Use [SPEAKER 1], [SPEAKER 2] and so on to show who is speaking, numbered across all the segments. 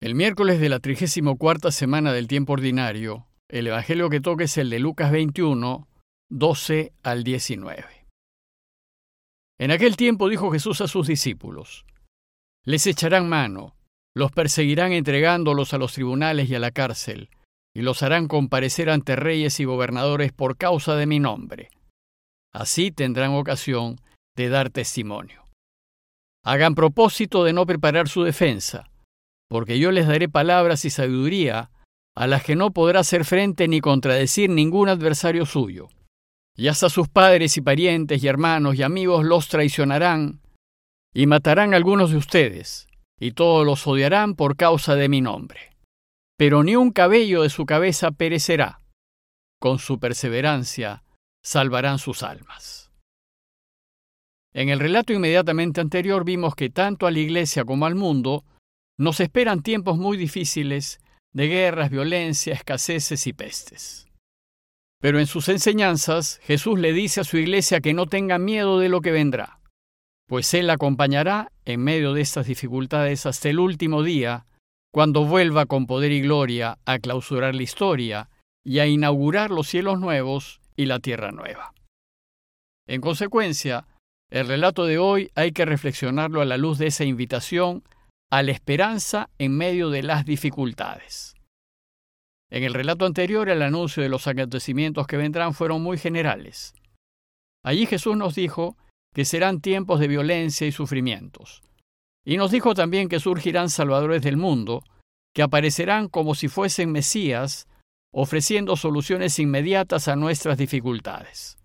[SPEAKER 1] El miércoles de la 34 semana del tiempo ordinario, el Evangelio que toca es el de Lucas 21, 12 al 19. En aquel tiempo dijo Jesús a sus discípulos, Les echarán mano, los perseguirán entregándolos a los tribunales y a la cárcel, y los harán comparecer ante reyes y gobernadores por causa de mi nombre. Así tendrán ocasión de dar testimonio. Hagan propósito de no preparar su defensa porque yo les daré palabras y sabiduría a las que no podrá hacer frente ni contradecir ningún adversario suyo. Y hasta sus padres y parientes y hermanos y amigos los traicionarán y matarán algunos de ustedes, y todos los odiarán por causa de mi nombre. Pero ni un cabello de su cabeza perecerá. Con su perseverancia salvarán sus almas. En el relato inmediatamente anterior vimos que tanto a la Iglesia como al mundo nos esperan tiempos muy difíciles de guerras, violencia, escaseces y pestes. Pero en sus enseñanzas Jesús le dice a su iglesia que no tenga miedo de lo que vendrá, pues Él la acompañará en medio de estas dificultades hasta el último día, cuando vuelva con poder y gloria a clausurar la historia y a inaugurar los cielos nuevos y la tierra nueva. En consecuencia, el relato de hoy hay que reflexionarlo a la luz de esa invitación a la esperanza en medio de las dificultades. En el relato anterior, el anuncio de los acontecimientos que vendrán fueron muy generales. Allí Jesús nos dijo que serán tiempos de violencia y sufrimientos. Y nos dijo también que surgirán salvadores del mundo, que aparecerán como si fuesen Mesías, ofreciendo soluciones inmediatas a nuestras dificultades.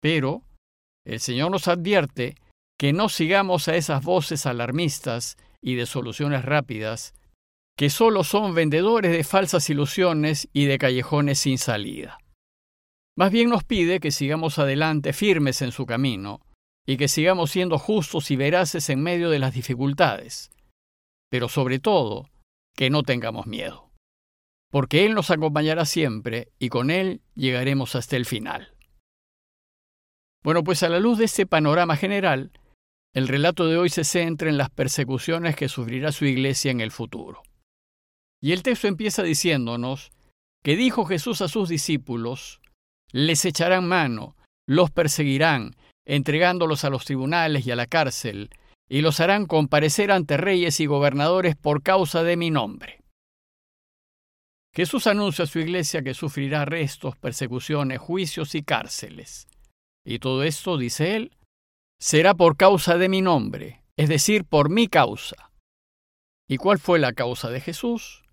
[SPEAKER 1] Pero el Señor nos advierte que no sigamos a esas voces alarmistas y de soluciones rápidas, que solo son vendedores de falsas ilusiones y de callejones sin salida. Más bien nos pide que sigamos adelante firmes en su camino y que sigamos siendo justos y veraces en medio de las dificultades, pero sobre todo, que no tengamos miedo, porque Él nos acompañará siempre y con Él llegaremos hasta el final. Bueno, pues a la luz de este panorama general, el relato de hoy se centra en las persecuciones que sufrirá su iglesia en el futuro. Y el texto empieza diciéndonos que dijo Jesús a sus discípulos, les echarán mano, los perseguirán, entregándolos a los tribunales y a la cárcel, y los harán comparecer ante reyes y gobernadores por causa de mi nombre. Jesús anuncia a su iglesia que sufrirá arrestos, persecuciones, juicios y cárceles. Y todo esto, dice él, será por causa de mi nombre, es decir, por mi causa. ¿Y cuál fue la causa de Jesús?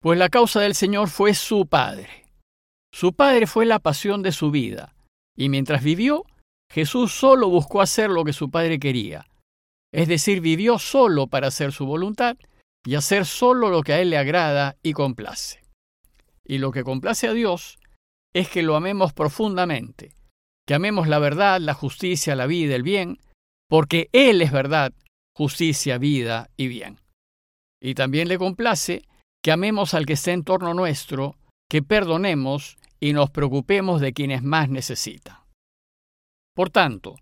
[SPEAKER 1] Pues la causa del Señor fue su Padre. Su Padre fue la pasión de su vida, y mientras vivió, Jesús solo buscó hacer lo que su Padre quería, es decir, vivió solo para hacer su voluntad y hacer solo lo que a Él le agrada y complace. Y lo que complace a Dios es que lo amemos profundamente, que amemos la verdad, la justicia, la vida, el bien, porque Él es verdad, justicia, vida y bien. Y también le complace que amemos al que esté en torno nuestro, que perdonemos y nos preocupemos de quienes más necesitan. Por tanto,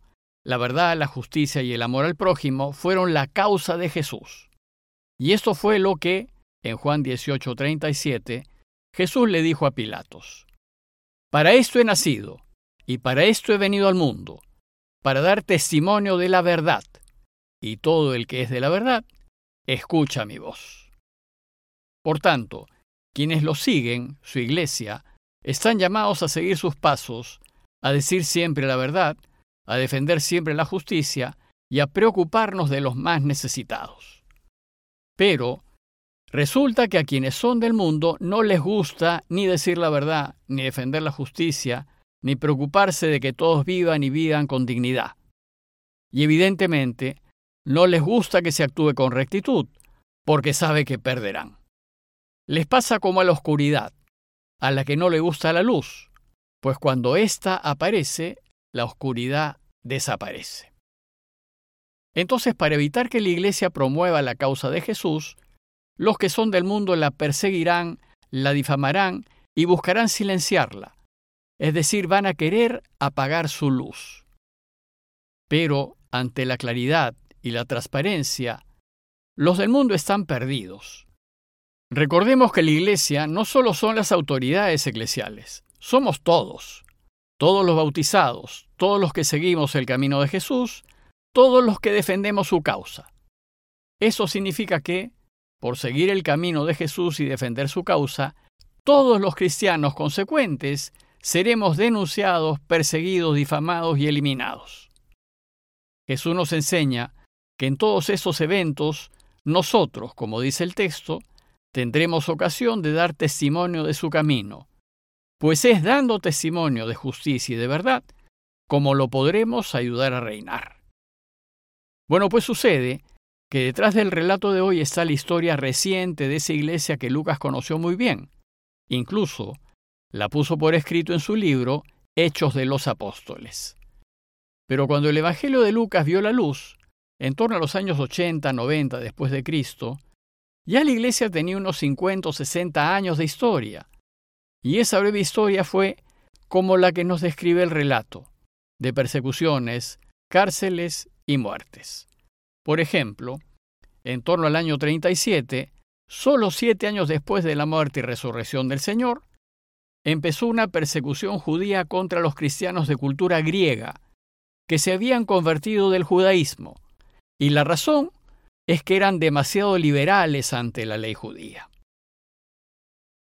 [SPEAKER 1] la verdad, la justicia y el amor al prójimo fueron la causa de Jesús. Y esto fue lo que, en Juan 18:37, Jesús le dijo a Pilatos. Para esto he nacido, y para esto he venido al mundo, para dar testimonio de la verdad. Y todo el que es de la verdad, escucha mi voz. Por tanto, quienes lo siguen, su iglesia, están llamados a seguir sus pasos, a decir siempre la verdad, a defender siempre la justicia y a preocuparnos de los más necesitados. Pero resulta que a quienes son del mundo no les gusta ni decir la verdad, ni defender la justicia, ni preocuparse de que todos vivan y vivan con dignidad. Y evidentemente, no les gusta que se actúe con rectitud, porque sabe que perderán. Les pasa como a la oscuridad, a la que no le gusta la luz, pues cuando ésta aparece, la oscuridad desaparece. Entonces, para evitar que la Iglesia promueva la causa de Jesús, los que son del mundo la perseguirán, la difamarán y buscarán silenciarla, es decir, van a querer apagar su luz. Pero ante la claridad y la transparencia, los del mundo están perdidos, Recordemos que la Iglesia no solo son las autoridades eclesiales, somos todos, todos los bautizados, todos los que seguimos el camino de Jesús, todos los que defendemos su causa. Eso significa que, por seguir el camino de Jesús y defender su causa, todos los cristianos consecuentes seremos denunciados, perseguidos, difamados y eliminados. Jesús nos enseña que en todos esos eventos, nosotros, como dice el texto, tendremos ocasión de dar testimonio de su camino, pues es dando testimonio de justicia y de verdad como lo podremos ayudar a reinar. Bueno, pues sucede que detrás del relato de hoy está la historia reciente de esa iglesia que Lucas conoció muy bien. Incluso la puso por escrito en su libro Hechos de los Apóstoles. Pero cuando el Evangelio de Lucas vio la luz, en torno a los años 80, 90 después de Cristo, ya la iglesia tenía unos 50 o 60 años de historia, y esa breve historia fue como la que nos describe el relato, de persecuciones, cárceles y muertes. Por ejemplo, en torno al año 37, solo siete años después de la muerte y resurrección del Señor, empezó una persecución judía contra los cristianos de cultura griega, que se habían convertido del judaísmo, y la razón es que eran demasiado liberales ante la ley judía.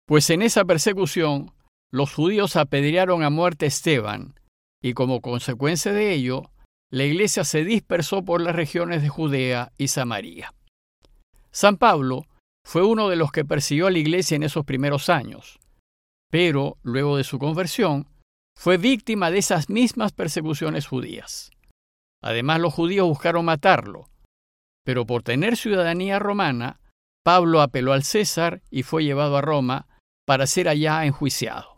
[SPEAKER 1] Pues en esa persecución, los judíos apedrearon a muerte a Esteban, y como consecuencia de ello, la iglesia se dispersó por las regiones de Judea y Samaria. San Pablo fue uno de los que persiguió a la iglesia en esos primeros años, pero luego de su conversión, fue víctima de esas mismas persecuciones judías. Además, los judíos buscaron matarlo, pero por tener ciudadanía romana, Pablo apeló al César y fue llevado a Roma para ser allá enjuiciado.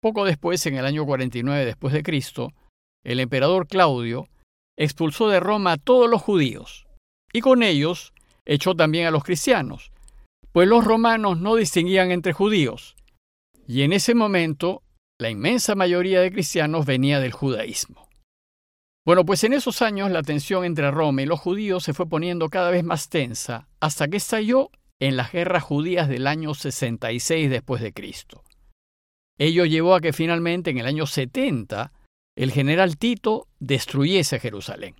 [SPEAKER 1] Poco después, en el año 49 después de Cristo, el emperador Claudio expulsó de Roma a todos los judíos, y con ellos echó también a los cristianos, pues los romanos no distinguían entre judíos, y en ese momento la inmensa mayoría de cristianos venía del judaísmo. Bueno, pues en esos años la tensión entre Roma y los judíos se fue poniendo cada vez más tensa hasta que estalló en las guerras judías del año 66 después de Cristo. Ello llevó a que finalmente en el año 70 el general Tito destruyese Jerusalén.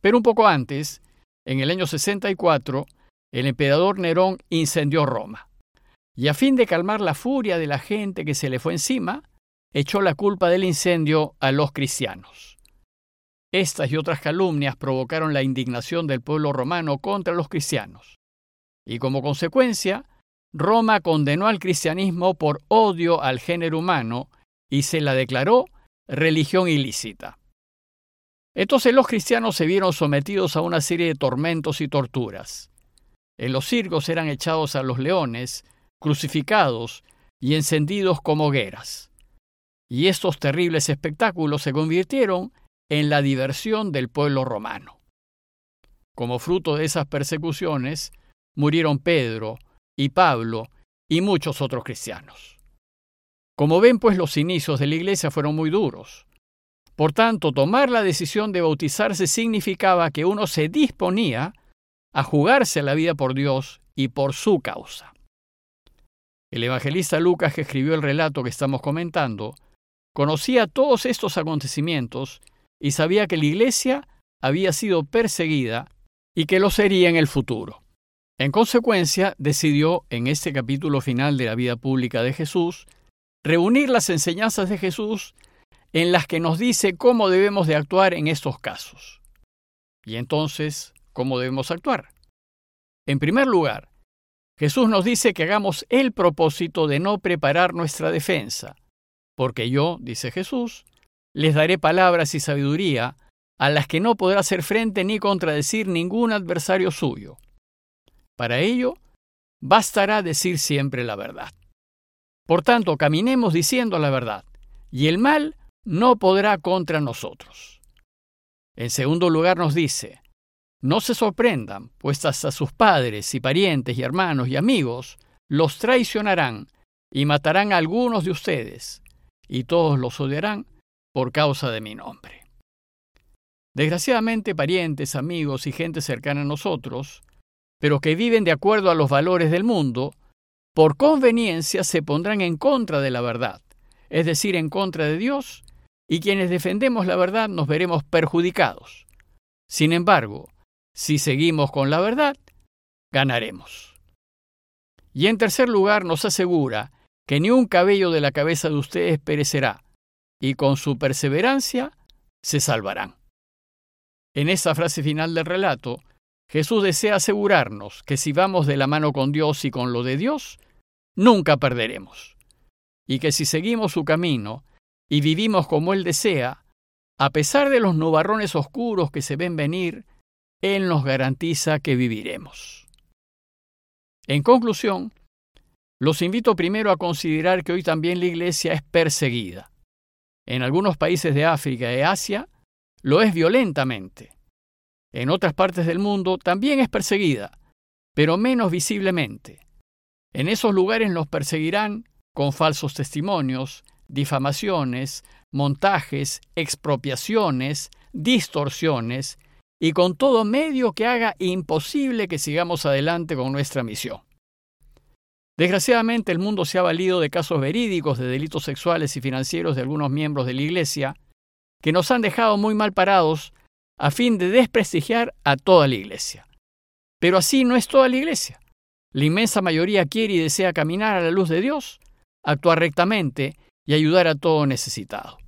[SPEAKER 1] Pero un poco antes, en el año 64, el emperador Nerón incendió Roma. Y a fin de calmar la furia de la gente que se le fue encima, echó la culpa del incendio a los cristianos. Estas y otras calumnias provocaron la indignación del pueblo romano contra los cristianos. Y como consecuencia, Roma condenó al cristianismo por odio al género humano y se la declaró religión ilícita. Entonces los cristianos se vieron sometidos a una serie de tormentos y torturas. En los circos eran echados a los leones, crucificados y encendidos como hogueras. Y estos terribles espectáculos se convirtieron en la diversión del pueblo romano. Como fruto de esas persecuciones, murieron Pedro y Pablo y muchos otros cristianos. Como ven, pues los inicios de la iglesia fueron muy duros. Por tanto, tomar la decisión de bautizarse significaba que uno se disponía a jugarse la vida por Dios y por su causa. El evangelista Lucas, que escribió el relato que estamos comentando, conocía todos estos acontecimientos y sabía que la iglesia había sido perseguida y que lo sería en el futuro. En consecuencia, decidió, en este capítulo final de la vida pública de Jesús, reunir las enseñanzas de Jesús en las que nos dice cómo debemos de actuar en estos casos. Y entonces, ¿cómo debemos actuar? En primer lugar, Jesús nos dice que hagamos el propósito de no preparar nuestra defensa, porque yo, dice Jesús, les daré palabras y sabiduría a las que no podrá hacer frente ni contradecir ningún adversario suyo. Para ello, bastará decir siempre la verdad. Por tanto, caminemos diciendo la verdad, y el mal no podrá contra nosotros. En segundo lugar nos dice, no se sorprendan, pues hasta sus padres y parientes y hermanos y amigos los traicionarán y matarán a algunos de ustedes, y todos los odiarán por causa de mi nombre. Desgraciadamente, parientes, amigos y gente cercana a nosotros pero que viven de acuerdo a los valores del mundo, por conveniencia se pondrán en contra de la verdad, es decir, en contra de Dios, y quienes defendemos la verdad nos veremos perjudicados. Sin embargo, si seguimos con la verdad, ganaremos. Y en tercer lugar nos asegura que ni un cabello de la cabeza de ustedes perecerá, y con su perseverancia se salvarán. En esa frase final del relato, Jesús desea asegurarnos que si vamos de la mano con Dios y con lo de Dios, nunca perderemos. Y que si seguimos su camino y vivimos como Él desea, a pesar de los nubarrones oscuros que se ven venir, Él nos garantiza que viviremos. En conclusión, los invito primero a considerar que hoy también la Iglesia es perseguida. En algunos países de África y Asia lo es violentamente. En otras partes del mundo también es perseguida, pero menos visiblemente. En esos lugares nos perseguirán con falsos testimonios, difamaciones, montajes, expropiaciones, distorsiones y con todo medio que haga imposible que sigamos adelante con nuestra misión. Desgraciadamente el mundo se ha valido de casos verídicos de delitos sexuales y financieros de algunos miembros de la Iglesia que nos han dejado muy mal parados a fin de desprestigiar a toda la Iglesia. Pero así no es toda la Iglesia. La inmensa mayoría quiere y desea caminar a la luz de Dios, actuar rectamente y ayudar a todo necesitado.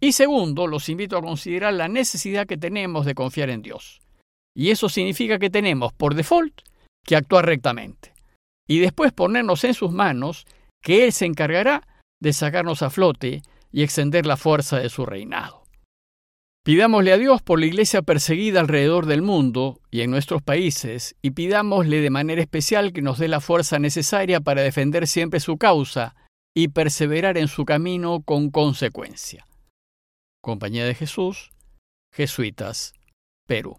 [SPEAKER 1] Y segundo, los invito a considerar la necesidad que tenemos de confiar en Dios. Y eso significa que tenemos, por default, que actuar rectamente. Y después ponernos en sus manos, que Él se encargará de sacarnos a flote y extender la fuerza de su reinado. Pidámosle a Dios por la iglesia perseguida alrededor del mundo y en nuestros países, y pidámosle de manera especial que nos dé la fuerza necesaria para defender siempre su causa y perseverar en su camino con consecuencia. Compañía de Jesús, Jesuitas, Perú.